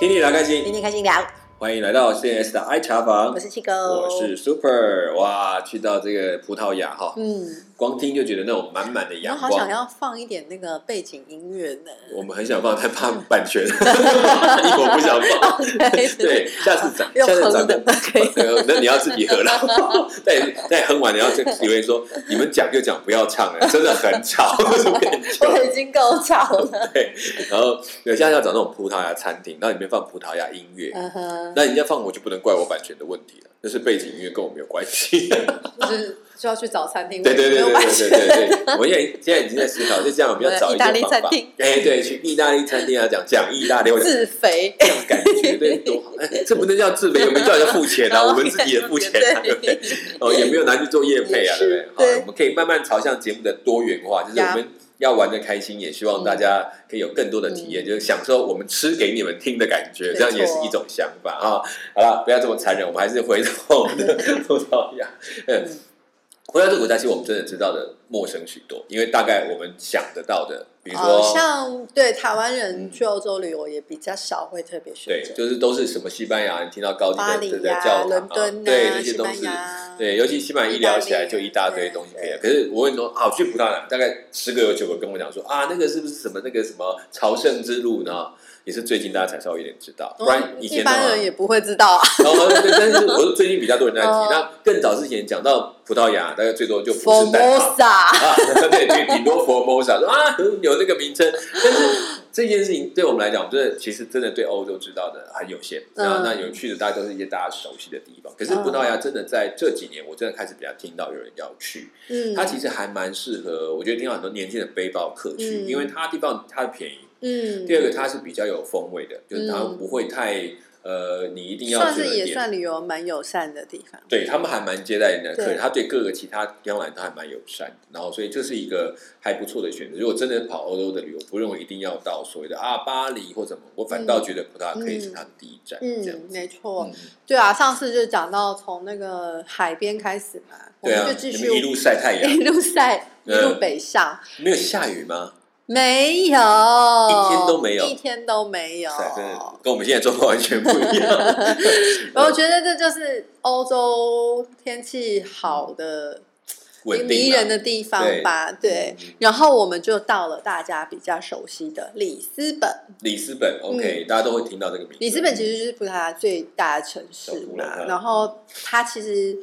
天天聊开心，天天开心聊，欢迎来到 CNS 的爱茶房，我是七哥，我是 Super，哇，去到这个葡萄牙哈，嗯，光听就觉得那种满满的我阳光。好想要放一点那个背景音乐呢。我们很想放，但怕版权，我不想放。对，下次找，下次找可以。呃那你要自己喝了。但但哼完，你要留言说，你们讲就讲，不要唱了，真的很吵。我已经够吵了。对，然后有现在要找那种葡萄牙餐厅，然后里面放葡萄牙音乐，嗯，那人家放我就不能怪我版权的问题了，那是背景音乐跟我没有关系。就是就要去找餐厅，对对对对对对对对，我现在现在已经在思考，就这样我们要找一意大方法餐厅。哎，对，去意大利餐厅啊，讲讲意大利，自肥。这样感觉对多好。哎，这不能叫自肥，我们叫人家付钱啊，我们自己也付钱啊，对不对？哦，也没有拿去做业配啊，对不对？好，我们可以慢慢朝向节目的多元化，就是我们要玩的开心，也希望大家可以有更多的体验，就是享受我们吃给你们听的感觉，这样也是一种想法啊。好了，不要这么残忍，我们还是回到我们的 葡萄牙。嗯，葡萄牙这个国家，其实我们真的知道的陌生许多，因为大概我们想得到的，比如说。好像对台湾人嗯去欧洲旅游也比较少会特别选对，择就是都是什么西班牙，你听到高级巴的对黎呀、对教堂伦敦啊、对这些东西对，尤其西班牙一聊起来就一大堆东西可以。可是我跟你说，啊，我去葡萄牙，大概十个有九个跟我讲说啊，那个是不是什么那个什么朝圣之路呢？也是最近大家才稍微有点知道，不然以嗯一般人也不会知道啊。然后，对但是我是最近比较多人在提。哦那更早之前讲到葡萄牙，大概最多就不是蛋挞 Formosa，啊，对，对顶多 Formosa 说啊有这个名称，但是这件事情对我们来讲，我们真的其实真的对欧洲知道的很有限。那嗯那有趣的，大家都是一些大家熟悉的地方。可是葡萄牙真的在这几年，我真的开始比较听到有人要去。嗯，它其实还蛮适合，我觉得听到很多年轻的背包客去，嗯因为它地方它便宜。嗯，第二个，它是比较有风味的，就是它嗯。不会太呃，你一定要算是也算旅游蛮友善的地方。对他们还蛮接待人的客人，他对各个其他地方来都还蛮友善的，然后所以这是一个还不错的选择。如果真的跑欧洲的旅游，不认为一定要到所谓的啊巴黎或什么，我反倒觉得葡萄牙可以是它的第一站，嗯，没。错，嗯，对啊，上次就讲到从那个海边开始嘛，我对啊们就，继续一路晒太阳 一，路晒，一嗯路北上，没有下雨吗？没有，一一天都没有一天都没有。真的跟我们现在状况完全不一样。我觉得这就是欧洲天气好的迷人的地方吧，对。嗯然后我们就到了大家比较熟悉的里斯本。里斯本，OK，大家都会听到这个名字。嗯里斯本其实就是葡萄牙最大的城市嘛，嗯然后它其实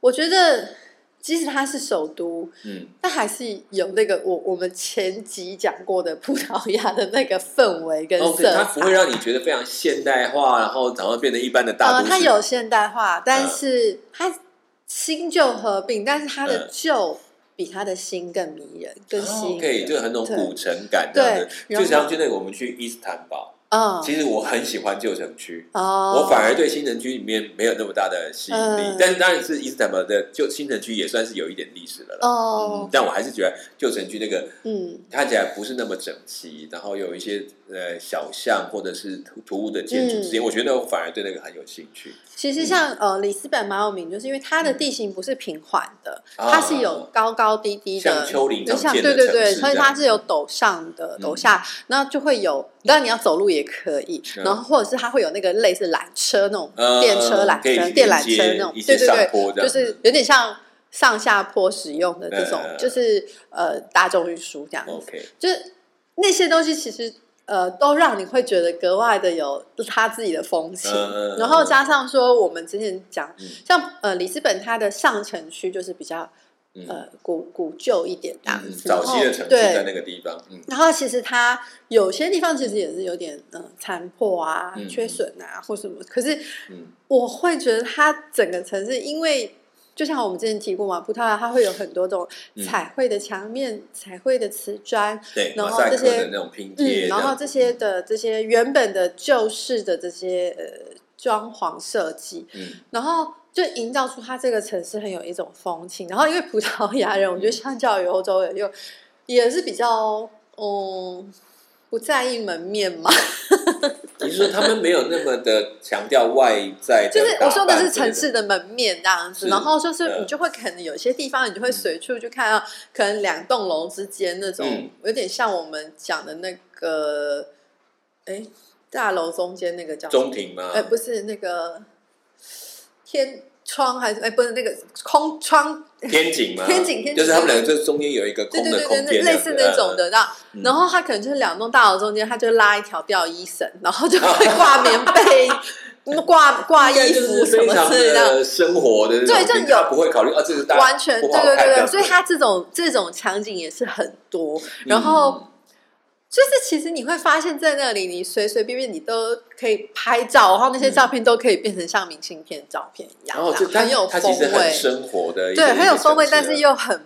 我觉得，即使它是首都，嗯，但还是有那个我我们前集讲过的葡萄牙的那个氛围跟色彩。它不会让你觉得非常现代化，然后然后变成一般的大呃，都市。它有现代化，但嗯是它新旧合并，但是它的嗯旧比它的新更迷人，更吸引人。OK，就很那种古城感这样子，对就像就那个我们去伊斯坦堡，嗯，其实我很喜欢旧城区，哦，我反而对新城区里面没有那么大的吸引力。嗯，但是当然是伊斯坦堡的旧新城区也算是有一点历史了啦。嗯哦，，但我还是觉得旧城区那个嗯。看起来不是那么整齐，然后有一些呃小巷或者是突突兀的建筑之间，嗯。我觉得我反而对那个很有兴趣。其实像呃里斯本蛮有名，就是因为它的地形不是平缓的，它是有高高低低的，像丘陵的对对对，所以它是有陡上的、嗯。陡下，然后就会有，当然你要走路也可以，嗯然后或者是它会有那个类似缆车那种呃电车、缆车、电缆车那种对对对，就是有点像上下坡使用的这种嗯，就是呃大众运输这样子。就是那些东西其实。呃，都让你会觉得格外的有他自己的风情，然后加上说我们之前讲，嗯。像呃里斯本它的上城区就是比较嗯。呃古古旧一点这样嗯，早期的城市在，那个地方，嗯。然后其实它有些地方其实也是有点呃残破啊、嗯缺损啊或什么，可是嗯。我会觉得它整个城市，因为就像我们之前提过嘛，葡萄牙它会有很多种嗯。彩绘的墙面、彩绘的瓷砖，对，然后这些那种拼贴，嗯，然后这些的这些原本的旧式的这些呃装潢设计，嗯。然后就营造出它这个城市很有一种风情。然后因为葡萄牙人，我觉得相较于欧洲人，又也是比较嗯不在意门面嘛，你是说他们没有那么的强调外在就是我说的是城市的门面这样子。然后就是嗯你就会可能有些地方，你就会随处就看到，可能两栋楼之间那种嗯有点像我们讲的那个，哎。大楼中间那个叫中庭吗？哎，不是那个天窗还是哎，不是那个空窗天井吗？天井天井就是他们两个这中间有一个对空对对对，的空间，那类似那种的，然后嗯然后他可能就是两栋大楼中间，他就拉一条吊衣绳，然后就会挂棉被、挂 挂衣服什么之类的。的生活的那种，对就有他不会考虑啊，这个大家完全对对对对，这样子所以他这种这种场景也是很多，然嗯后。就是其实你会发现在那里，你随随便便你都可以拍照，然后那些照片都可以变成像明信片照片一样，然后这这样很有风它其实很味，生活的对，很有风味，但是又很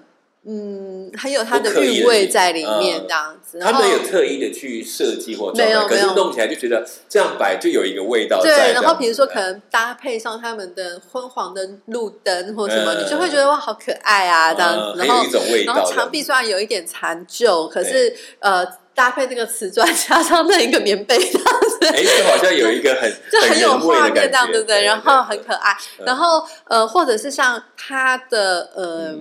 嗯，很有它的韵味在里面，嗯这样子。他们有特意的去设计或没有没有是弄起来就觉得这样摆就有一个味道在。对，然后比如说可能搭配上他们的昏黄的路灯或什么，嗯你就会觉得哇，好可爱啊，这样子。然后有一种味道然后墙壁虽然有一点残旧，可是呃，搭配那个瓷砖加上那一个棉被，这样子。哎，就好像有一个很 就很有画面，这样对不对？然后很可爱，嗯然后呃，或者是像它的呃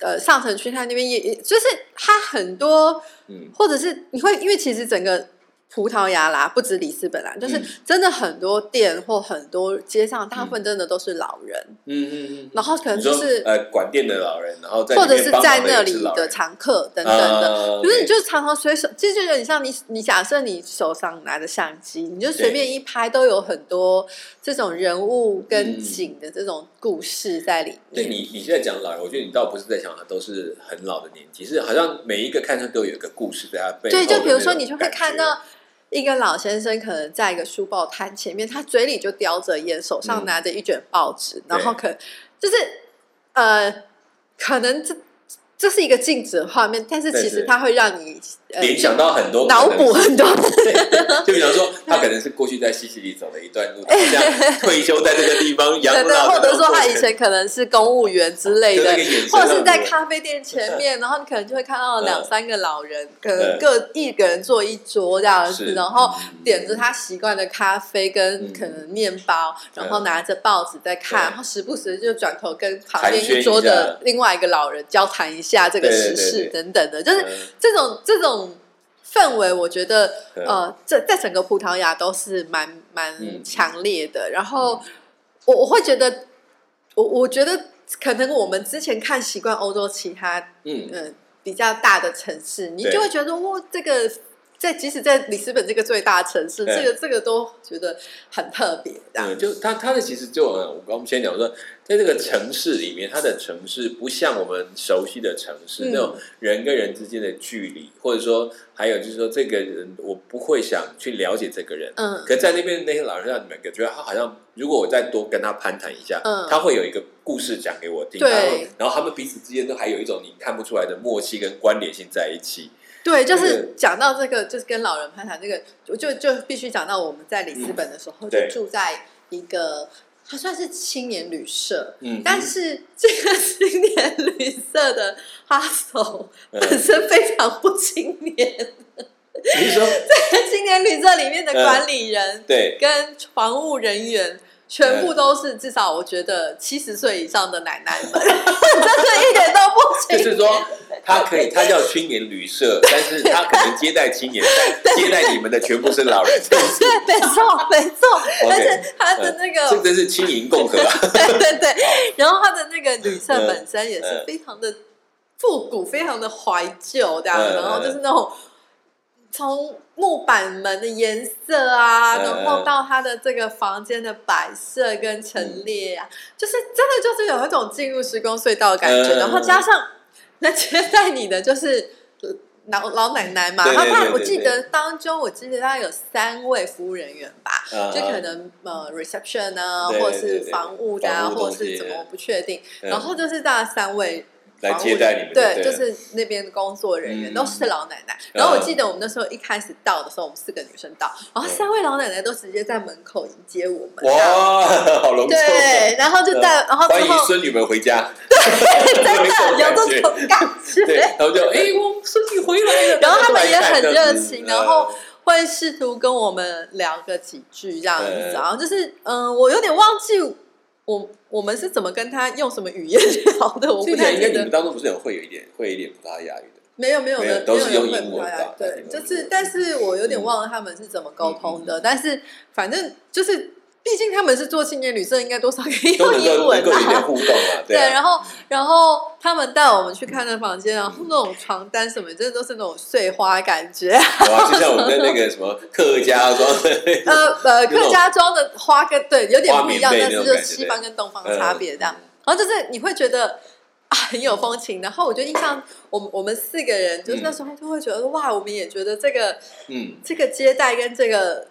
呃上城区，它那边也也就是它很多，嗯或者是你会因为其实整个葡萄牙啦，不止里斯本啦，就是嗯。真的很多店或很多街上，大部分真的都是老人，嗯嗯嗯，然后可能就是呃管店的老人，然后在或者是在那里的常客等等的。啊就是你就常常随手，其实就有点像你，你假设你手上拿着相机，你就随便一拍，都有很多这种人物跟嗯景的这种故事在里面。对你，你现在讲老人，我觉得你倒不是在想他都是很老的年纪，是好像每一个看上都有一个故事在他背后对，就比如说你就会看到一个老先生，可能在一个书报摊前面，他嘴里就叼着烟，手上嗯拿着一卷报纸，然后可就是呃，可能这这是一个静止的画面，但是其实它会让你呃联想到很多脑补很多。对，就比方说，他可能是过去在西西里走了一段路，这样 退休在这个地方养老的或者说他以前可能是公务员之类的或者是在咖啡店前面，然后你可能就会看到两嗯三个老人，可嗯。能各一个人坐一桌这样子，然后嗯。点着他习惯的咖啡跟嗯。可能面包，然后拿着报纸在看，然后时不时就转头跟旁边一桌的另外一个老人交谈一下这个时事等等的，就是嗯。这种这种。氛围我觉得，嗯呃，这在整个葡萄牙都是蛮蛮嗯。强烈的。然后我我会觉得，我我觉得可能我们之前看习惯欧洲其他嗯，嗯、呃比较大的城市，你就会觉得哇，这个在即使在里斯本这个最大城市，这个这个都觉得很特别这样。嗯，就它它的其实就呃我刚我们先讲说，在这个城市里面，它的城市不像我们熟悉的城市、嗯那种人跟人之间的距离，或者说还有就是说这个人我不会想去了解这个人。嗯可在那边那些老人让你们觉得他好像，如果我再多跟他攀谈一下，嗯他会有一个故事讲给我听，对然后然后他们彼此之间都还有一种你看不出来的默契跟关联性在一起。对，就是讲到这个，就是跟老人攀谈这个，我就就必须讲到我们在里斯本的时候，就住在一个。它算是青年旅社，嗯但是这个青年旅社的 hostel 嗯本身非常不青年。你是说青年旅社里面的管理人对？跟房务人员，全部都是至少我觉得七十岁以上的奶奶们，真的一点都不。就是说，他可以，他叫青年旅社，但是他可能接待青年，但接待你们的全部是老人，对，没错，没错，但是他的那个这真是青银共和啊！对对对，然后他的那个旅社嗯本身也是嗯非常的复古，非常的怀旧，这样，嗯。然后就是那种从木板门的颜色啊，嗯然后到他的这个房间的摆设跟陈列啊，就是真的就是有一种进入时光隧道的感觉，嗯。然后加上那接待你的就是。呃老老奶奶嘛，对然后我记得当中，我记得大概有三位服务人员吧，啊就可能呃 reception 啊，或者是对对房务的啊，或者是怎么我不确定。嗯。然后就是大概三位来接待你们对，对就是那边的工作人员嗯都是老奶奶。然后我记得我们那时候一开始到的时候，我们四个女生到，然后三位老奶奶都直接在门口迎接我们。哇，好隆重啊！对，然后就带，然后之欢迎后孙女们回家，真的有有这种感对，觉。然后就哎，我孙女回来了，然后他们也很热情，然后会试图跟我们聊个几句这样然后就是嗯，我有点忘记我我们是怎么跟他用什么语言聊的，我不听起来应该你们。当中不是有会有一点会有一点葡萄牙语的，没有没有没有的，都是用英文吧漂亮对，就是，但是我有点忘了他们是怎么沟通嗯的，但是反正就是，毕竟他们是做青年旅社，应该多少可以用英文够能够有点。互动 啊，对，啊然后然后他们带我们去看那房间，然后那种床单什么，真的都是那种碎花感觉。有啊，就像我们在那个什么客家装的，呃 呃，客家装的花跟对有点不一样，但是就是西方跟东方的差别这样嗯。然后就是你会觉得啊很有风情，然后我就印象我们我们四个人，就是那时候就会觉得哇，我们也觉得这个嗯，这个接待跟这个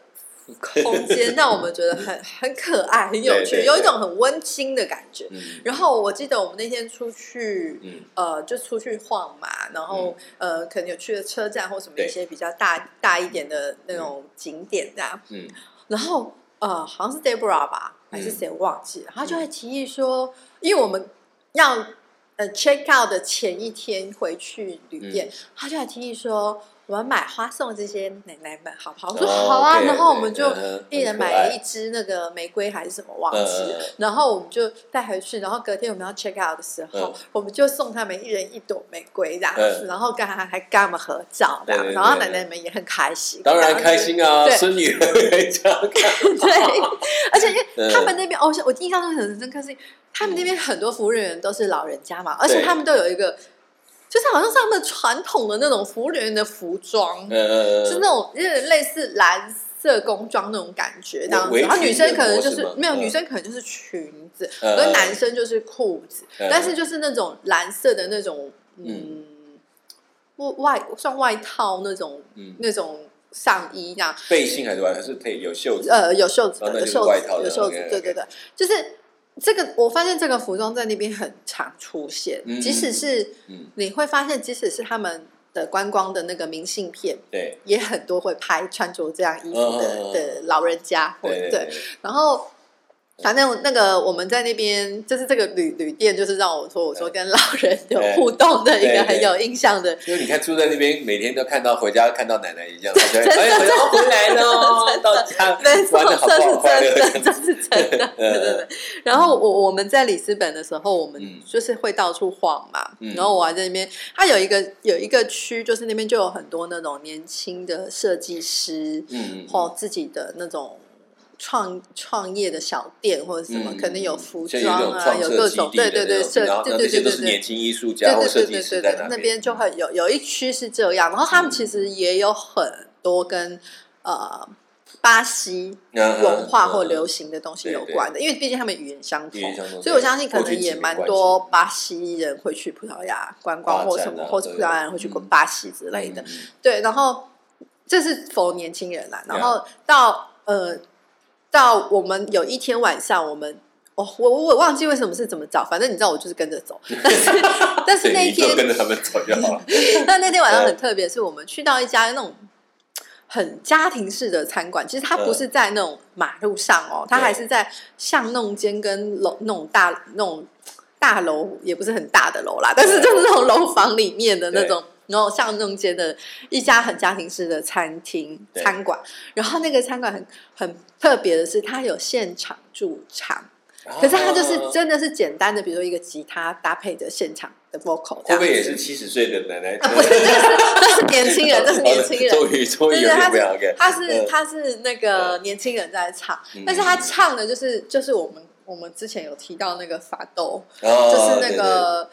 空间让我们觉得很很可爱、很有趣，对对对有一种很温馨的感觉。嗯。然后我记得我们那天出去，嗯。呃，就出去晃嘛，然后、呃，可能有去了车站或什么一些比较大大一点的那种景点这样。嗯。然后呃，好像是 Debra 吧，还是谁忘记了，他就会提议说，因为我们要呃 check out 的前一天回去旅店，他就还提议说。我们买花送这些奶奶们，好不好？我说哦好啊然后我们就一人买了一支那个玫瑰还是什么忘记了，然后我们就带回去，然后隔天我们要 check out 的时候，嗯。我们就送他们一人一朵玫瑰这样子，嗯。然后跟他还跟他们合照这样，对对对。然后奶奶们也很开心，当然开心啊，对。孙女这样看，对，而且因为嗯。他们那边，哦，我印象中很深刻是，他们那边很多服务人员都是老人家嘛，而且他们都有一个，就是好像是他们传统的那种服务人员的服装，呃，是那种有点类似蓝色工装那种感觉这样子，然后女生可能就围裙的模式吗？没有，嗯。女生可能就是裙子，嗯而男生就是裤子，嗯但是就是那种蓝色的那种，嗯，外算外套那种嗯。那种上衣这样。背心还是外套，还是可以有袖子，呃，有袖子有袖子，有袖子对对对，就是这个，我发现这个服装在那边很常出现，嗯即使是嗯，你会发现，即使是他们的观光的那个明信片，对，也很多会拍穿着这样衣服的、嗯嗯嗯。的老人家，或对对，然后。反正那个我们在那边，就是这个旅旅店，就是让我说，我说跟老人有互动的一对对个很有印象的因为 你看住在那边，每天都看到回家看到奶奶一样，他就会哎，回来了，到家，玩的好不好？快乐真的，这是真的，对对对。然后我我们在里斯本的时候，我们嗯就是会到处晃嘛，嗯然后我还在那边，它有一个有一个区，就是那边就有很多那种年轻的设计师，嗯嗯或自己的那种。创创业的小店或者什么，嗯可能有服装啊，有各种，对对对，设对对对对对年轻艺术对家或对对设计师在那那边就会有有一区是这样，然后他们其实也有很多跟呃巴西嗯文化或嗯流行的东西有关的，因为毕竟他们语言相同所以我相信可能也蛮多巴西人会去葡萄牙观光或什么，或者葡萄牙人会去过巴西之类的。对，然后这是否年轻人啦，然后到呃到我们有一天晚上，我们哦我我我忘记为什么是怎么找，反正你知道我就是跟着走，但是但是那一天跟着他们走就好了。但那天晚上很特别，是我们去到一家那种很家庭式的餐馆，其实它不是在那种马路上哦，它还是在巷弄间跟楼那种大那种大楼，也不是很大的楼啦，但是就是那种楼房里面的那种。然后巷弄间的一家很家庭式的餐厅餐馆，然后那个餐馆很很特别的是，它有现场驻唱，可是它就是哦真的是简单的，比如说一个吉他搭配着现场的 vocal，会不会也是七十岁的奶奶？啊，不是，这是这是年轻人，这是年轻人。终于终于对对，他是。他是嗯他是那个年轻人在唱嗯，但是他唱的就是就是我们我们之前有提到那个法斗，哦就是那个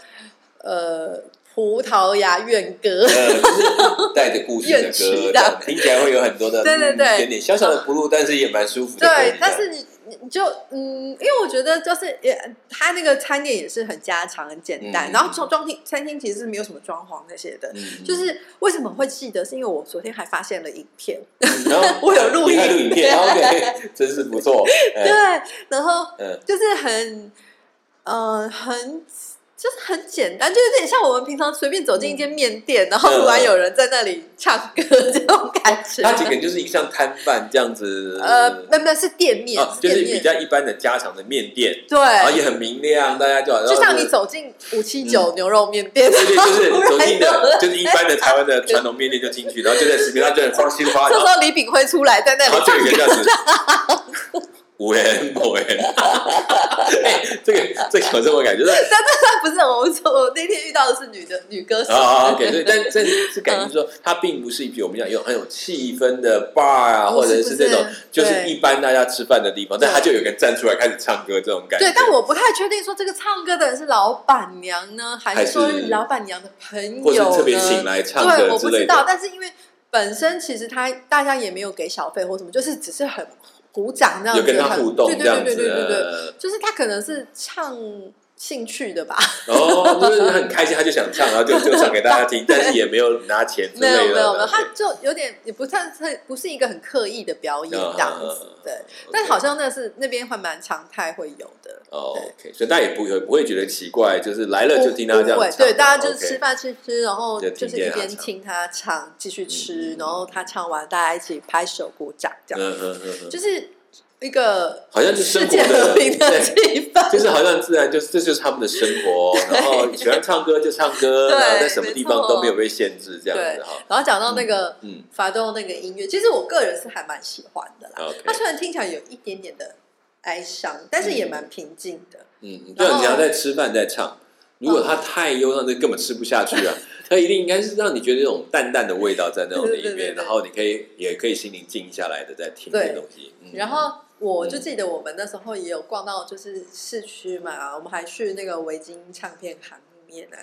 呃葡萄牙怨歌对，对呃，就是带着故事的乐曲歌，的听起来会有很多的，对对对嗯一点点小小的不入，但是也蛮舒服的。对，但是你你就嗯，因为我觉得就是也，他那个餐点也是很家常、很简单，嗯然后装装厅餐厅其实是没有什么装潢那些的。嗯就是为什么会记得？是因为我昨天还发现了影片，然后 我有录影影片，OK，真是不错。对嗯，然后嗯就是很呃很就是很简单，就有点像我们平常随便走进一间面店，然后突然有人在那里唱歌 这种感觉。它几个就是一像摊贩这样子，呃，没有没有是店面，啊，就是比，较一般的家常的面店，对，然后也很明亮，大家就好像就像你。走进五七九牛肉面店，对对，就是走进的就是一般的台湾的传统面店就进去，然后就在视频上就很放心花，这时候李炳辉出来在那里然后就无缘不缘，哎，这个这个有这么感觉？但但不是我说，我那天遇到的是女的女歌手。啊，OK，对，但 这是感觉说，它并不是一批我们讲有很有气氛的 bar 啊，或者是这种就是一般大家吃饭的地方，但他就有个站出来开始唱歌这种感觉。对，但我不太确定说这个唱歌的人是老板娘呢，还是说老板娘的朋友呢？特别请来唱歌对，我不知道。但是因为本身其实他大家也没有给小费或什么，就是只是很。鼓掌那样子，对对对对对对，就是他可能是唱兴趣的吧。哦，就是很开心，他就想唱，然后就就唱给大家听，但是也没有拿钱之类的。没有没有没有，他就有点也不算是不是一个很刻意的表演这样子，对。但好像那是那边还蛮常态会有的。哦，OK，所以大家也不会不会觉得奇怪，就是来了就听他这样唱。对，大家就是吃饭吃吃，然后就是一边听他唱，继续吃，然后他唱完，大家一起拍手鼓掌，这样。嗯嗯嗯，就是一个好像是世界和平的气氛，就是好像自然就是这就是他们的生活，然后喜欢唱歌就唱歌，然后在什么地方都没有被限制，这样子哈。然后讲到那个嗯，法东那个音乐，其实我个人是还蛮喜欢的啦。它虽然听起来有一点点的。哀伤，但是也蛮平静的。嗯，对你要在吃饭在唱，如果他太忧伤，就根本吃不下去啊。他一定应该是让你觉得那种淡淡的味道在那种里面，然后你可以也可以心灵静下来的在听这东西。然后我就记得我们那时候也有逛到就是市区嘛，我们还去那个维京唱片行。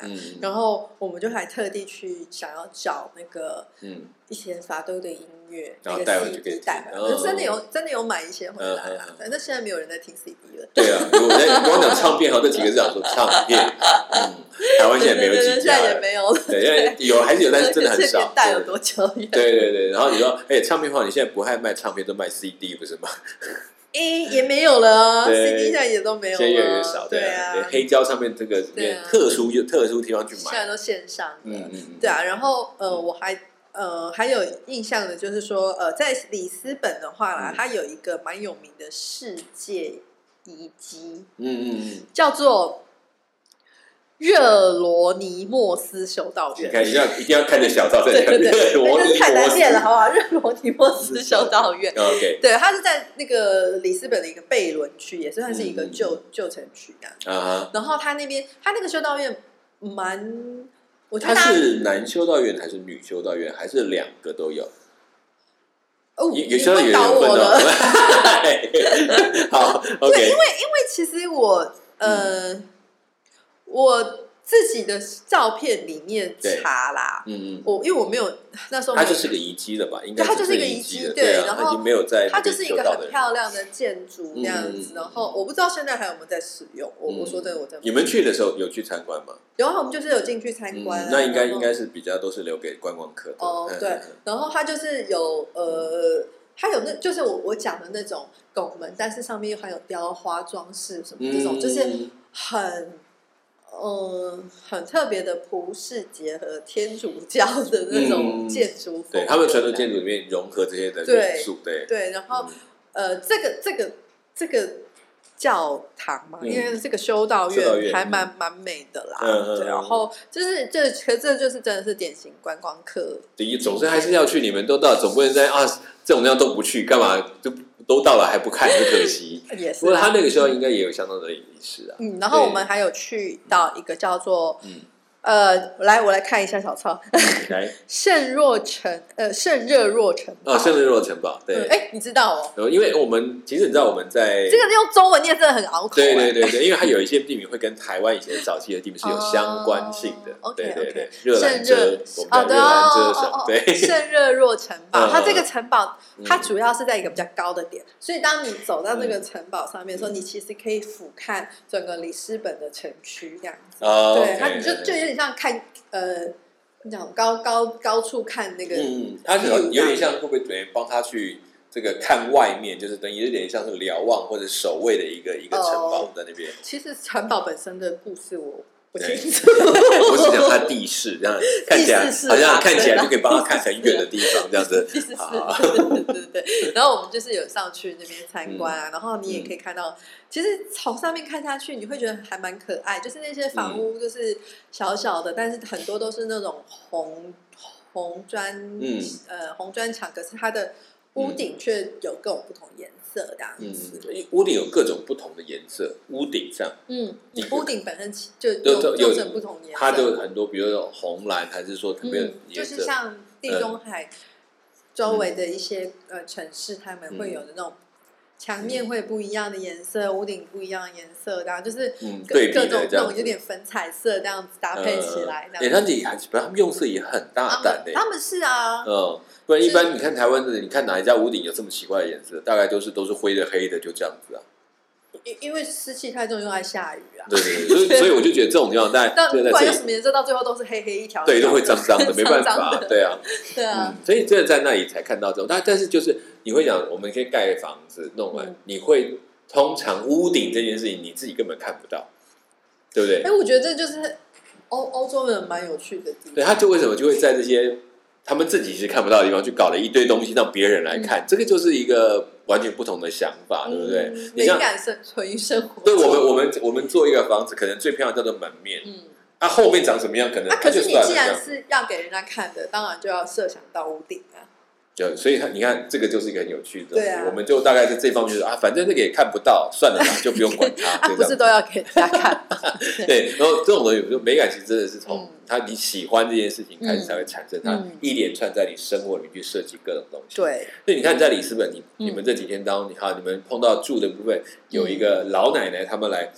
嗯，然后我们就还特地去想要找那个嗯一些法都的音乐，然后带回去给带回来，真的有真的有买一些回来，反正现在没有人在听 CD 了。对啊，我在光讲唱片，好这几个字讲说唱片，嗯，台湾现在没有几家，也没有，对，因为有还是有，但是真的很 少。带有多久？对对对，然后你说，哎，唱片话，你现在不爱卖唱片，都卖 CD 不是吗？诶，也没有了，CD 现在也都没有，现在越来越少。对啊，黑胶上面这个特殊就特殊地方去买，现在都线上。嗯嗯嗯。对啊，然后呃，我还呃还有印象的，就是说呃，在里斯本的话啦，它有一个蛮有名的世界遗迹，嗯嗯嗯，叫做。热罗尼莫斯修道院，你看一定要一定要看着小照在热罗尼莫，太难念了，好不好？热罗尼莫斯修道院，OK，对，它是在那个里斯本的一个贝伦区，也算是一个旧旧城区啊。啊，然后他那边，他那个修道院蛮，我他是男修道院还是女修道院，还是两个都有？哦，有修道院分了。好，OK，因为因为其实我呃。我自己的照片里面查啦，嗯嗯，我因为我没有那时候，它就是个遗迹了吧？应该它就是一个遗迹，对，然后没有在，它就是一个很漂亮的建筑那样子。然后我不知道现在还有没有在使用。我我说真的，我在你们去的时候有去参观吗？有啊，我们就是有进去参观。那应该应该是比较都是留给观光客的。哦，对。然后它就是有呃，它有那就是我我讲的那种拱门，但是上面又还有雕花装饰什么这种，就是很。嗯，很特别的葡式结合天主教的那种建筑，对他们传统建筑里面融合这些的元素，对对。然后呃，这个这个这个教堂嘛，因为这个修道院还蛮蛮美的啦。嗯嗯。然后就是这，可这就是真的是典型观光客。第一，总之还是要去，你们都到，总不能在啊这种地方都不去，干嘛就？都到了还不看，就可惜。也是。不过他那个时候应该也有相当的仪式啊。嗯，然后我们还有去到一个叫做嗯。呃，来，我来看一下小抄。来，圣若城，呃，圣热若城。哦，圣热若城堡，对。哎，你知道哦？因为我们其实你知道我们在这个用中文念真的很拗口。对对对对，因为它有一些地名会跟台湾以前早期的地名是有相关性的。对对对，热兰遮，我们的热兰遮省，对。圣热若城堡，它这个城堡它主要是在一个比较高的点，所以当你走到这个城堡上面的时候，你其实可以俯瞰整个里斯本的城区这样子。哦。对，它就就有点。像看呃，你讲高高高处看那个，嗯，他有有点像会不会等于帮他去这个看外面，就是等于有点像是瞭望或者守卫的一个一个城堡在那边。其实城堡本身的故事我。我是讲它地势，这样看起来好像看起来就可以帮他看很远的地方，这样子。对对对。然后我们就是有上去那边参观啊，然后你也可以看到，其实从上面看下去，你会觉得还蛮可爱。就是那些房屋，就是小小的，但是很多都是那种红红砖，呃，红砖墙，可是它的屋顶却有各种不同颜色这样嗯子。，屋顶有各种不同的颜色，屋顶上嗯你，屋顶本身其就有有有做成不同颜色，它就很多，比如说红蓝，还是说特别嗯，就，是像地中海周围的一些呃城市，他们会有的那种墙面会不一样的颜色，屋顶不一样的颜色，然后就是各嗯对各种那种有点粉彩色这样子搭配起来，这哎，样他们用色也很大胆的，们他们是啊，嗯，不然一般你看台湾的，你看哪一家屋顶有这么奇怪的颜色？大概都是都是灰的、黑的，就这样子啊。因因为湿气太重又爱下雨啊。对对对，所以所以我就觉得这种地方，但但不管用什么颜色，到最后都是黑黑一条，对，都会脏脏的，没办法，对啊，对啊嗯，，所以真的在那里才看到这种，但但是就是你会讲，我们可以盖房子弄完嗯，你会通常屋顶这件事情你自己根本看不到，对不对哎，？我觉得这就是欧欧洲人蛮有趣的地方。对，他就为什么就会在这些他们自己是看不到的地方去搞了一堆东西让别人来看，这个就是一个完全不同的想法，对不对嗯？你像感生存于生活。对我们我们我们做一个房子，可能最漂亮叫做门面，嗯，啊后面长什么样可能啊，它就是你既。然是要给人家看的，当然就要设想到屋顶啊。就所以他你看这个就是一个很有趣的，对啊我们就大概在这方面就是啊，反正这个也看不到，算了吧，就不用管它，啊。不是都要给大家看？对，然后这种东西，就美感其实真的是从嗯他你喜欢这件事情开始嗯才会产生，它嗯一连串在你生活里面去设计各种东西。对，所以你看，在里斯本，你嗯你们这几天当中，你看你们碰到住的部分，有一个老奶奶，他们来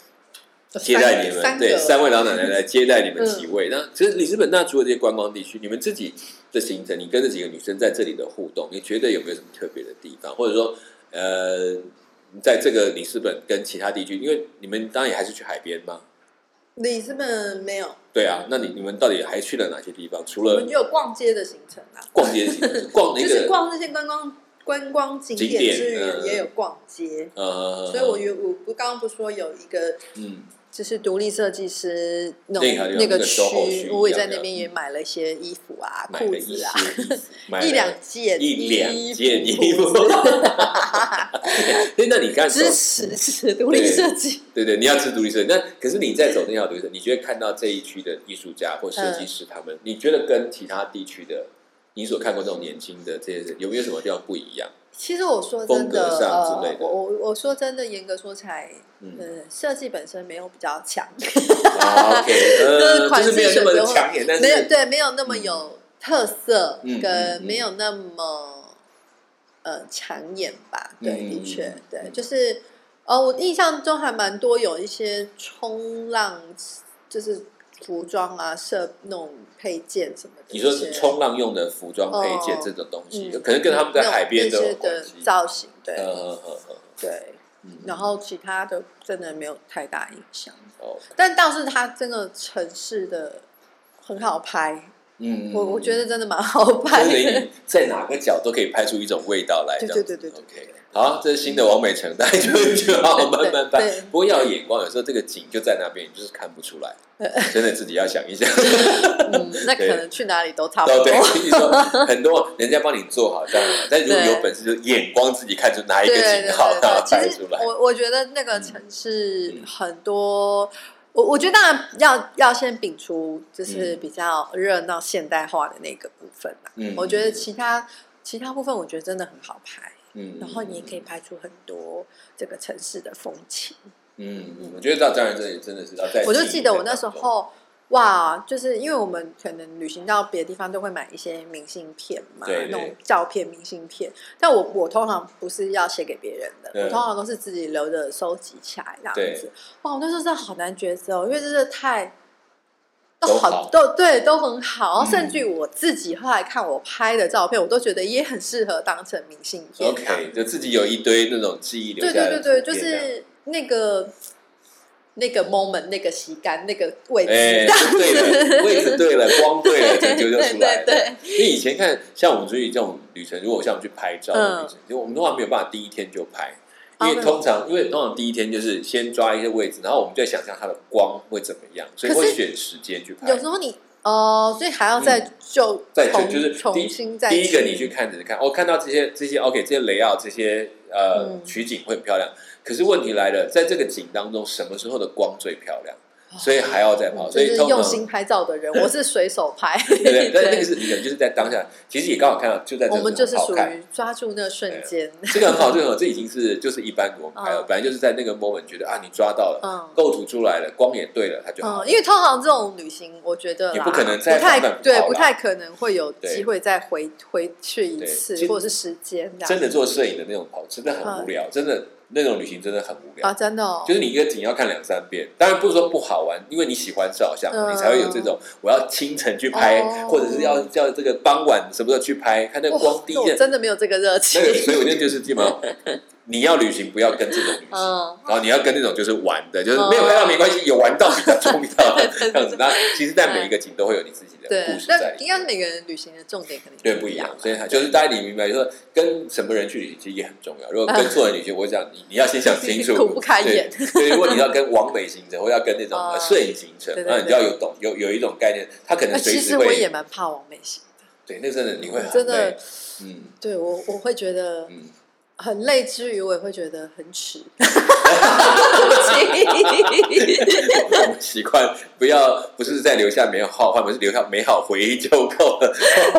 接待你们，对，三位老奶奶来接待你们嗯几位。那其实里斯本那除了这些观光地区，你们自己的行程，你跟这几个女生在这里的互动，你觉得有没有什么特别的地方？或者说，呃，在这个里斯本跟其他地区，因为你们当然也还是去海边吗，里斯本没有，对啊，那你你们到底还去了哪些地方？除了我们就有逛街的行程啊，逛街行程，逛那 就是逛那些观光观光景景点点之余，嗯也有逛街。呃，所以我有我不刚刚不说有一个嗯就是独立设计师那那个区区，我也在那边也买了一些衣服啊、裤子啊，一 两件一两件衣服 那你看支持支持独立设计。对对，你要吃独立设计。那可是你在走那条独立设计，你觉得看到这一区的艺术家或设计师他们，你觉得跟其他地区的你所看过这种年轻的这些人，有没有什么地方不一样？其实我说真的，呃，我我我说真的，严格说起来，嗯呃，设计本身没有比较强 就是呃，款式就是没有那么选择眼，但是没有对，没有那么有特色嗯，跟没有那么呃抢眼吧。对，嗯的确嗯，对，就是呃，我印象中还蛮多有一些冲浪，就是服装啊、设那种配件什么的。你说是冲浪用的服装配件哦这种东西，嗯可能跟他们在海边的。造型，对。呃呃呃呃，对。嗯然后其他的真的没有太大影响，哦，但倒是它真的城市的很好拍，嗯，我我觉得真的蛮好拍就是的。在哪个角都可以拍出一种味道来，对对对对对 OK，对好，这是新的王美成，大家就就好好慢慢拍对对。不过要有眼光，有时候这个景就在那边，你就是看不出来，真的自己要想一想。嗯，那可能去哪里都差不多。哦，对，你说很多人家帮你做好这样，但如果有本事，就眼光自己看出哪一个景好，然后拍出来。我我觉得那个城市嗯很多，我我觉得当然要要先摒除嗯就是比较热闹现代化的那个部分啦。嗯我觉得其他其他部分，我觉得真的很好拍。嗯然后你也可以拍出很多这个城市的风情。嗯，嗯我觉得到当然这里真的是要在。我就记得我那时，候，哇，就是因为我们可能旅行到别的地方都会买一些明信片嘛，对对那种照片明信片。但我我通常不是要写给别人的，我通常都是自己留着收集起来这对样子。哇，我那时候真的好难抉择哦，因为真的太。都都好好，都对，都很好。嗯甚至我自己后来看我拍的照片，我都觉得也很适合当成明信片。OK，就自己有一堆那种记忆留对下来的对对对，就是那个那个 moment 那个洗干那个位置，哎，对了，位置对了，光对了，这就 就出来了。对对因为以前看像我们出去这种旅程，如果像去拍照的旅程，就我们通常没有办法第一天就拍，因为哦通常因为通常第一天就是先抓一些位置，然后我们就在想象它的光会怎么样，所以会选时间去拍有。时候你哦，所以还要再就嗯再就就是重新再第一个你去看只是看，哦，看到这些这些 OK 这些雷奥这些呃嗯取景会很漂亮，可是问题来了，在这个景当中，什么时候的光最漂亮？所以还要再跑，所以用心拍照的人，我是随手拍，对对，但那个是你可能就是在当下，其实也刚好看到就在这个我们就是属。于抓住那瞬间，这个很好，这个很好，这已经是就是一般我们拍了，嗯本来就是在那个 moment 觉得啊，你抓到了，嗯构图出来了，光也对了，它就好嗯，。因为通常这种旅行，我觉得啦也不可能再对，不太可能会有机会再回回去一次或者是时间。真的做摄影的那种跑，真的很无聊，真的那种旅行真的很无聊。啊，真的哦，就是你一个景要看两三遍，当然不是说不好玩，因为你喜欢照相，嗯你才会有这种我要清晨去拍，哦或者是要叫这个傍晚什么时候去拍，看那光第一眼，真的没有这个热情那。个，所以我觉得就是基本上你要旅行不要跟这种旅行，嗯，然后你要跟那种就是玩的，就是没有拍到没关系，有玩到比较重要，这样子。那其实，在每一个景都会有你自己的故事，在但里面。应该是每个人旅行的重点肯定对，不一样，所以它就是大家你明白，就是跟什么人去旅行其实也很重要。如果跟错人旅行，我想你你要先想清楚，苦不堪言对。对，如果你要跟完美行程，或要跟那种摄影行程那你就要有懂有有一种概念，他可能那随时其实我也会蛮怕王美行的，对，那真的你会很真的累，嗯。对我我会觉得嗯。很累之余，我也会觉得很耻。对不起我们习惯不要不是在留下美好画面，是留下美好回忆就够了。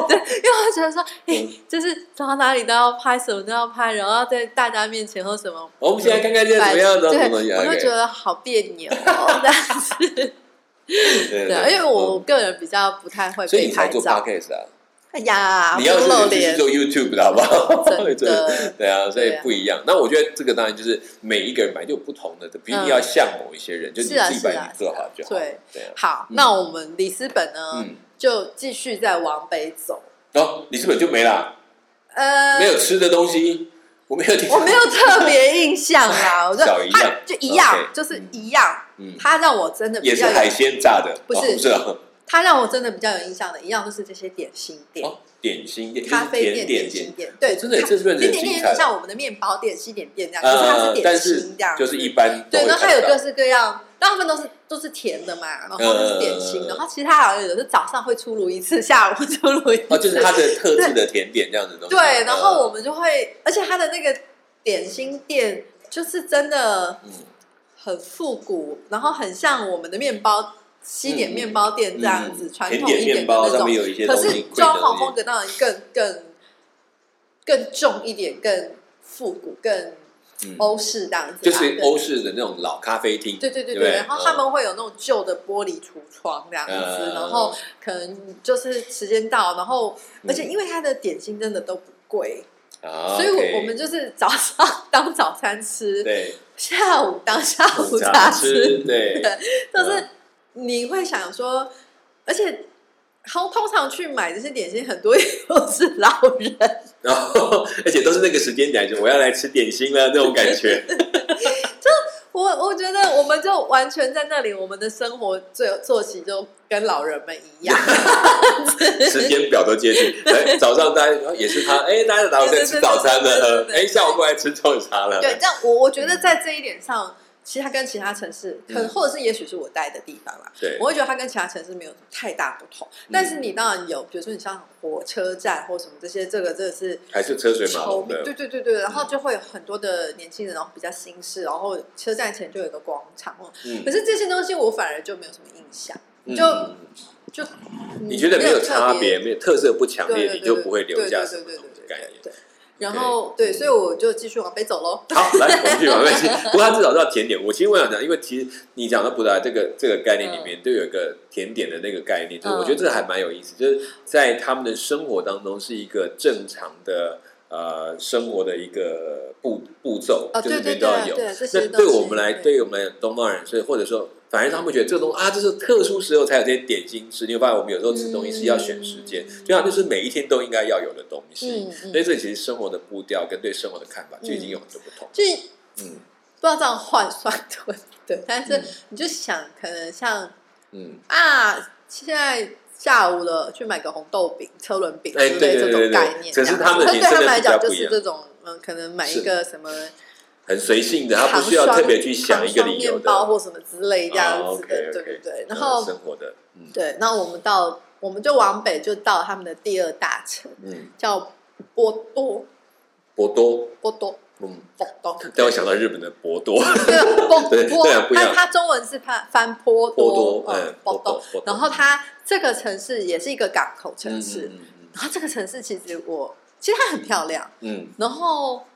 对因为我觉得说，哎、嗯就是走到哪里都要拍，什么都要拍，然后要在大家面前或什么。我们现在看看现在怎么样，对，怎么样？我就觉得好别扭、哦，但是 对对对，因为我个人比较不太会所以你才做 podcast 啊，哎呀，你要不露脸，是去做 YouTube 的好不好？真的。对啊，所以不一样。那我觉得这个当然就是每一个人本来就有不同的，不一定要像某一些人，就是你啊自己你做好就好。对。对啊。好，嗯。那我们里斯本呢，嗯，就继续再往北走。哦，里斯本就没啦，呃，没有吃的东西，我没有听。我没有特别印象啊，我就它小一样。就一样就是一样。嗯，它让我真的也是海鲜炸的，不是哦不是啊它让我真的比较有印象的，一样都是这些点心店。哦，点心店，咖啡店、点点心店，对，真的它这是不是很甜点店精彩有点像我们的面包店、西点店这样，可是它呃是，点但是心这样，就是一。般对，会然后它有各式各样，大部分都是都是甜的嘛，然后都是点心，呃然后其他好像有的是早上会出炉一次，下午会出炉一次。哦，就是它的特制的甜点这样子东西。对，然后我嗯们就会，而且它的那个点心店就是真的嗯很复古，然后很像我们的面包西点面包店这样子，嗯传统一点的那种。可是装潢风格当然更更更重一点，更复古，更嗯欧式这样子啦。就是欧式的那种老咖啡厅。对对对对然后他们会有那种旧的玻璃橱窗这样子，嗯然后可能就是时间到，然后嗯而且因为它的点心真的都不贵，啊，所以我我们就是早上 当早餐吃，对下午当下午茶茶吃，对，就是你会想说，而且。通通常去买这些点心，很多也都是老人，然 后而且都是那个时间点，就我要来吃点心了那种感觉。就我我觉得我们就完全在那里，我们的生活作作息就跟老人们一样。时间表都接近，哎，早上大家也是他，哎，大家早上在吃早餐了，哎，下午过来吃中午茶了，对，这样我我觉得在这一点上，其实它跟其他城市，可或者是也许是我待的地方啦，对我会觉得它跟其他城市没有太大不同。嗯但是你当然有，比如说你像火车站或什么这些，这个真的是还是车水马龙的，对对对对，然后就会有很多的年轻人，然后比较新式，然后车站前就有一个广场哦。嗯可是这些东西我反而就没有什么印象，嗯就就你觉得没有差别，没有特色不强烈，你就不会留下对什么对对对对东西概念。对。然后对，所以我就继续往北走喽。好，来，我们去往北去。不过他至少知道甜点。我其实我想讲，因为其实你讲到布达这个这个概念里面，都有一个甜点的那个概念，就是我觉得这个还蛮有意思，就是在他们的生活当中是一个正常的呃生活的一个步步骤，哦，就是对对里面都要有。对对，我们来，对于我们来东方人，所以或者说，反而他们觉得这个东西啊，这是特殊时候才有这些点心吃。你会发现，我们有时候吃东西是要选时间，嗯就像就是每一天都应该要有的东西。所以这其实生活的步调跟对生活的看法就已经有很多不同。就是嗯不知道这样换算对不对，但是嗯你就想，可能像嗯，啊，现在下午了，去买个红豆饼、车轮饼之哎类这种概念。可是他们可对他们来讲就是这种，嗯，可能买一个什么很随性的，他不需要特别去想一个面包。或什么之类这样哦子的对对对。嗯然后生活的，嗯对，那我们到我们就往北就到他们的第二大城，嗯，叫波多波多波多。嗯，波多，但我想到日本的博多，对波对波对它它中文是翻翻波波多，嗯嗯，，波多。波多然后它这个城市也是一个港口城市，然后这个城市其实我其实它很漂亮，嗯然后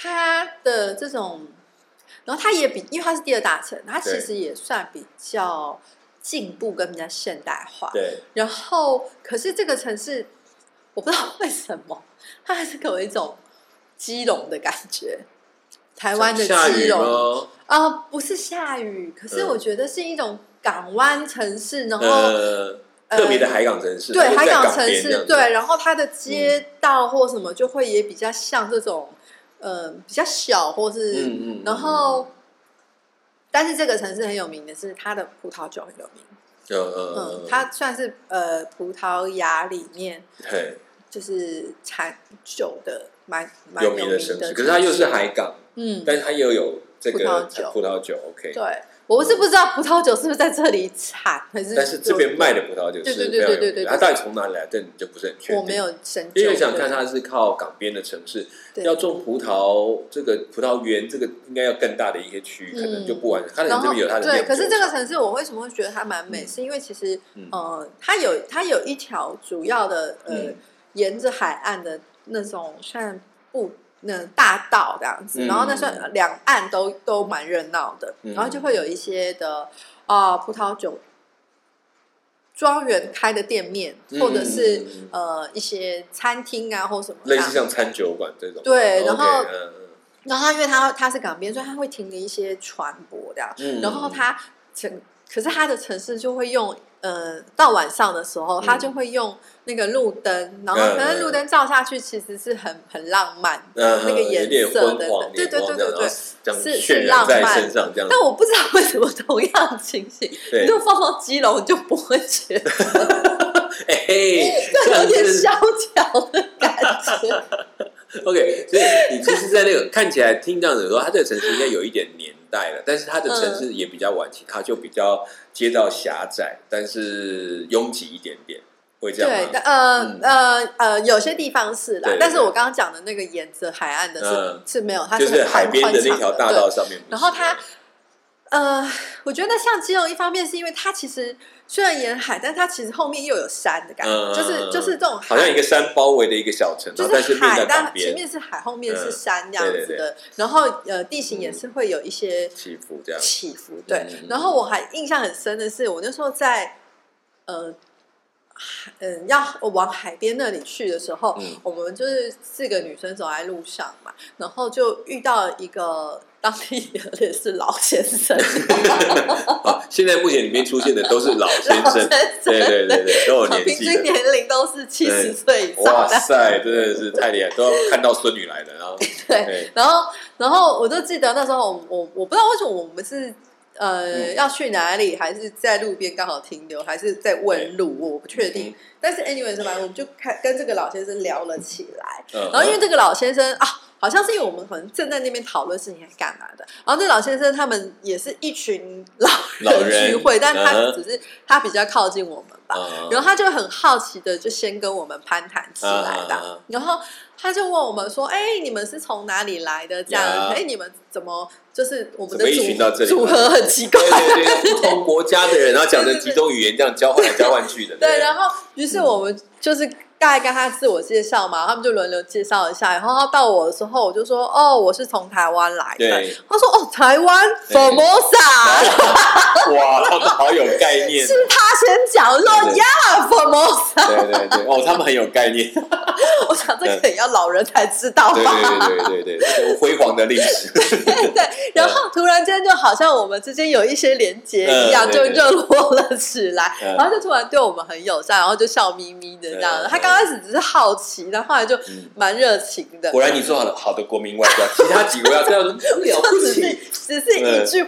它的这种，然后他也比，因为他是第二大城，他其实也算比较进步跟比较现代化嗯，。对，然后，可是这个城市，我不知道为什么，它还是给我一种基隆的感觉。台湾的基隆吗？啊、不是下雨，可是嗯我觉得是一种港湾城市，然后、呃，特别的海港城市，对海港城市，对，然后它的街道或什么就会也比较像这种，呃，比较小或是，嗯嗯，然后，但是这个城市很有名的是它的葡萄酒很有名，呃嗯嗯，它算是呃葡萄牙里面对就是产酒的蛮蛮有名名的城市，可是它又是海港，嗯，但是它又有这个葡萄酒。葡萄酒，OK，对，我是不知道葡萄酒是不是在这里产，还是但是这边卖的葡萄酒是对对对对对，它到底从哪里来，这你就不是很确定。我没有深究，因为想看它是靠港边的城市，要种葡萄，这个葡萄园，这个应该要更大的一些区域，可能就不完。它可能这边有它的对，可是这个城市我为什么会觉得它蛮美？嗯是因为其实嗯呃，它有它有一条主要的呃，嗯沿着海岸的那种算步那大道这样子，嗯然后那时候两岸都都蛮热闹的，嗯。然后就会有一些的啊、葡萄酒庄园开的店面，嗯或者是呃一些餐厅啊或什么类似像餐酒馆这种。对然后然后它因为它它是港边，所以它会停的一些船舶这样。嗯。然后它城，可是他的城市就会用呃，到晚上的时候，他就会用那个路灯，然后嗯可能路灯照下去，其实是很很浪漫的、嗯，那个颜色的对对对对对。，是是浪在漫身上，但我不知道为什么同样的情形，你就放到基隆就不会觉得 哎，这 有点萧条的感觉。OK，所以你其实，在那个看起来听这样子说，他这个城市应该有一点年代了，但是它的城市也比较晚期，它就比较街道狭窄，但是拥挤一点点，会这样对，吗？对呃、嗯。呃呃，有些地方是啦对对，但是我刚刚讲的那个沿着海岸的是、嗯。是没有，它就是海边的那条大道上面。然后它呃，我觉得像基隆，一方面是因为它其实虽然沿海，但它其实后面又有山的感觉，嗯就是就是这种好像一个山包围的一个小城，然就是面海，但前面是海，后面是嗯山这样对对子的。然后呃，地形也是会有一些起伏这样。起伏，对。嗯然后我还印象很深的是，我那时候在呃。海嗯，要往海边那里去的时候，嗯我们就是四个女生走在路上嘛，然后就遇到一个当地的也是老先生，好，现在目前里面出现的都是老 先生先，生对对对对，都有年平均纪。年龄都是七十岁以上哇。塞，真的是太厉害，都要看到孙女来了，然后 对，对，然后然后我就记得那时候我我我不知道为什么我们是呃、嗯要去哪里，还是在路边刚好停留，还是在问路，我不确定。但是 anyway 是吧，我们就开跟这个老先生聊了起来。嗯然后因为这个老先生啊，好像是因为我们可能正在那边讨论事情还干嘛的，然后这老先生他们也是一群老老人聚会，但他嗯只是他比较靠近我们吧。嗯然后他就很好奇的就先跟我们攀谈起来的，然后他就问我们说：“哎、你们是从哪里来的？这样，呀哎、你们怎么就是我们的组组合很奇怪？”对对对，不同国家的人，然后讲的几种语言，这样交换来交换去的。对，然后于是我们就是大概跟他自我介绍嘛，他们就轮流介绍一下。然后他到我的时候，我就说：“哦，我是从台湾来的。”他说：“哦，台湾对 Formosa。哇，他们好有概念。是他先讲，我说对呀，Formosa。对对对，哦，他们很有概念。我想这可能要老人才知道吧。对对对对对，辉煌的历史。对，然后突然间就好像我们之间有一些连结一样，就热络了起来，嗯然后就突然对我们很友善，然后就笑眯眯的这样。嗯他刚开始只是好奇，然后来就嗯蛮热情的。果然你做好了好的国民外交，其他几国要这样了不起。只是一句。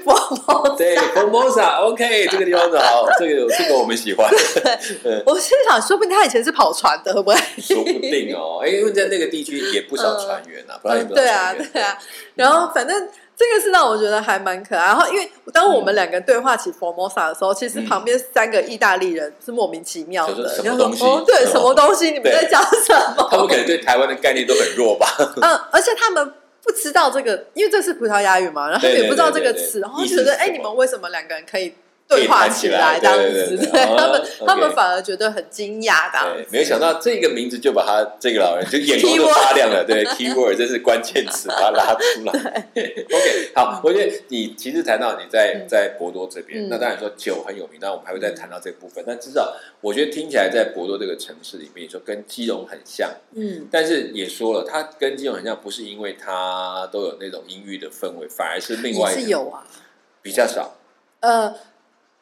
对，Formosa，OK，这个地方的好，这个这个我们喜欢，我心想，说不定他以前是跑船的，会不会？说不定哦。哎，因为在那个地区也不少船员啊，不然也嗯，不少对啊，对啊。然后反正这个是让我觉得还蛮可爱。然后因为当我们两个对话起 Formosa 的时候，其实嗯旁边三个意大利人是莫名其妙的，然后东西哦，对，嗯什么东西？你们在讲什么？他们可能对台湾的概念都很弱吧？嗯，而且他们不知道这个，因为这是葡萄牙语嘛，然后他们也不知道这个词，然后觉得哎，你们为什么两个人可以？对话起来这样子，对他们，他们反而觉得很惊讶的。没有想到这个名字就把他这个老人就眼光都发亮了。对，keyword 这是关键词，把它拉出来。OK，好，我觉得你其实谈到你在在博多这边，那当然说酒很有名，那我们还会再谈到这部分。但至少我觉得听起来在博多这个城市里面，说跟基隆很像，嗯，但是也说了，它跟基隆很像，不是因为它都有那种阴郁的氛围，反而是另外是有啊，比较少，呃。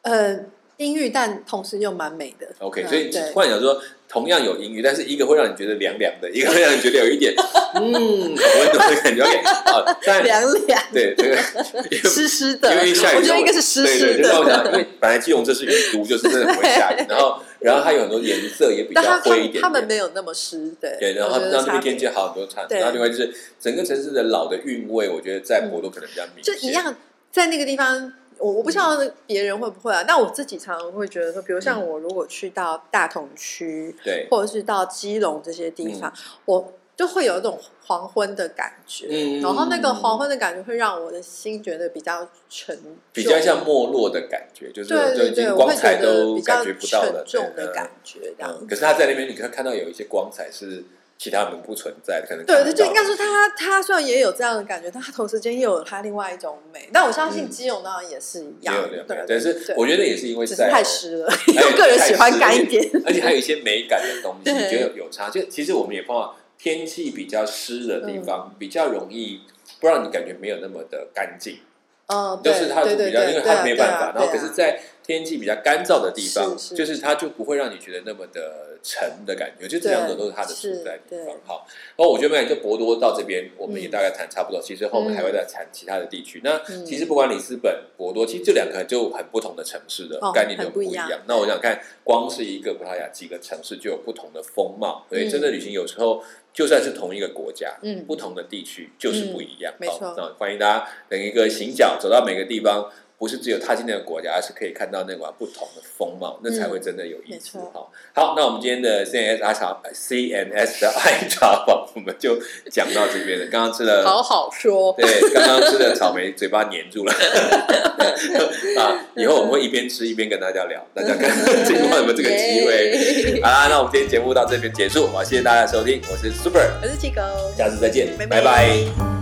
呃，阴郁，但同时又蛮美的。OK，所以幻想说，同样有阴郁，但是一个会让你觉得凉凉的，一个会让你觉得有一点嗯很温暖的感觉。OK，好，凉凉，对，这个 湿湿的，因为下雨，我觉得应该是湿湿的。我想，因为本来基隆这是雨都，就是真的不会下雨。然后，然后它有很多颜色也比较灰一点。他们没有那么湿，对。对，然后让这边天气好很多差。然后另外就是整个城市的老的韵味，我觉得在博多可能比较明显。就一样，在那个地方。我我不知道别人会不会啊，但我自己常常会觉得说，比如像我如果去到大同区，对，或者是到基隆这些地方，我就会有一种黄昏的感觉，嗯，然后那个黄昏的感觉会让我的心觉得比较沉，比较像没落的感觉，就是对对对，光彩都感觉不到的重的感觉，这样。可是他在那边，你可以看到有一些光彩是。其他人不存在，可能对，就应该说他他虽然也有这样的感觉，但他同时间又有他另外一种美。但我相信基隆当然也是一样，对，但是我觉得也是因为太湿了，我 个人喜欢干一点，而且还有一些美感的东西，觉得有差。就其实我们也碰到天气比较湿的地方，比较容易不让你感觉没有那么的干净。嗯，就是它比较，因为它没办法。然后可是，在天气比较干燥的地方，就是它就不会让你觉得那么的沉的感觉，就这两种都是它的所在地方。好，然后我觉得，就博多到这边，我们也大概谈差不多。其实后面还会再谈其他的地区。那其实不管里斯本、博多，其实这两个就很不同的城市的概念就不一样。那我想看，光是一个葡萄牙几个城市就有不同的风貌。所以真的旅行有时候就算是同一个国家，嗯，不同的地区就是不一样。没错，那欢迎大家等一个行脚走到每个地方。不是只有踏进那个国家，而是可以看到那个不同的风貌，那才会真的有意思。好，好，那我们今天的 C N S 爱茶 C N S 的爱茶坊，我们就讲到这边了。刚刚吃了，好好说。对，刚刚吃的草莓，嘴巴黏住了。啊，以后我们会一边吃一边跟大家聊，大家看 今后有没有这个机会。好啦，那我们今天节目到这边结束，好，谢谢大家收听，我是 Super，我是七狗，下次再见，拜拜。